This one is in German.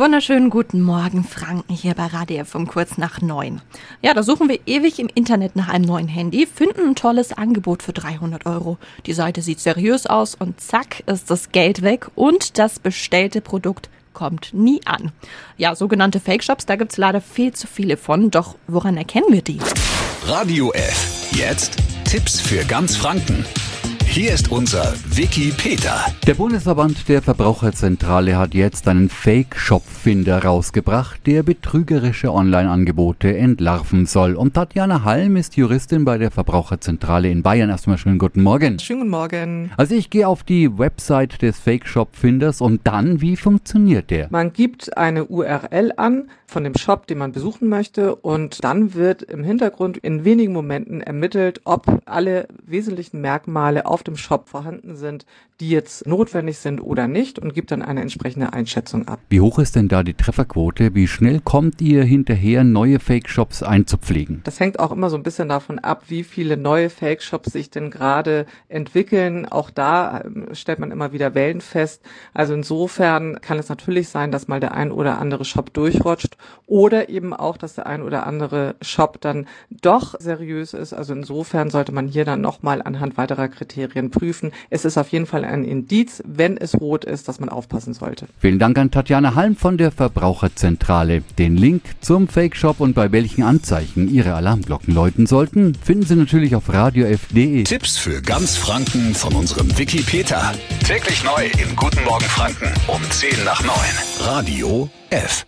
wunderschönen guten Morgen, Franken, hier bei Radio FM kurz nach neun. Ja, da suchen wir ewig im Internet nach einem neuen Handy, finden ein tolles Angebot für 300 Euro. Die Seite sieht seriös aus und zack ist das Geld weg und das bestellte Produkt kommt nie an. Ja, sogenannte Fake-Shops, da gibt's leider viel zu viele von, doch woran erkennen wir die? Radio F. Jetzt Tipps für ganz Franken. Hier ist unser Wiki Peter. Der Bundesverband der Verbraucherzentrale hat jetzt einen Fake-Shop-Finder rausgebracht, der betrügerische Online-Angebote entlarven soll. Und Tatjana Halm ist Juristin bei der Verbraucherzentrale in Bayern. Erstmal schönen guten Morgen. Schönen guten Morgen. Also ich gehe auf die Website des Fake-Shop-Finders und dann, wie funktioniert der? Man gibt eine URL an von dem Shop, den man besuchen möchte und dann wird im Hintergrund in wenigen Momenten ermittelt, ob alle wesentlichen Merkmale auf dem Shop vorhanden sind, die jetzt notwendig sind oder nicht und gibt dann eine entsprechende Einschätzung ab. Wie hoch ist denn da die Trefferquote? Wie schnell kommt ihr hinterher, neue Fake-Shops einzupflegen? Das hängt auch immer so ein bisschen davon ab, wie viele neue Fake-Shops sich denn gerade entwickeln. Auch da ähm, stellt man immer wieder Wellen fest. Also insofern kann es natürlich sein, dass mal der ein oder andere Shop durchrutscht oder eben auch, dass der ein oder andere Shop dann doch seriös ist. Also insofern sollte man hier dann nochmal anhand weiterer Kriterien prüfen. Es ist auf jeden Fall ein Indiz, wenn es rot ist, dass man aufpassen sollte. Vielen Dank an Tatjana Halm von der Verbraucherzentrale. Den Link zum Fake Shop und bei welchen Anzeichen Ihre Alarmglocken läuten sollten, finden Sie natürlich auf radiof.de. Tipps für ganz Franken von unserem Wiki Peter. Täglich neu im Guten Morgen Franken um 10 nach 9. Radio F.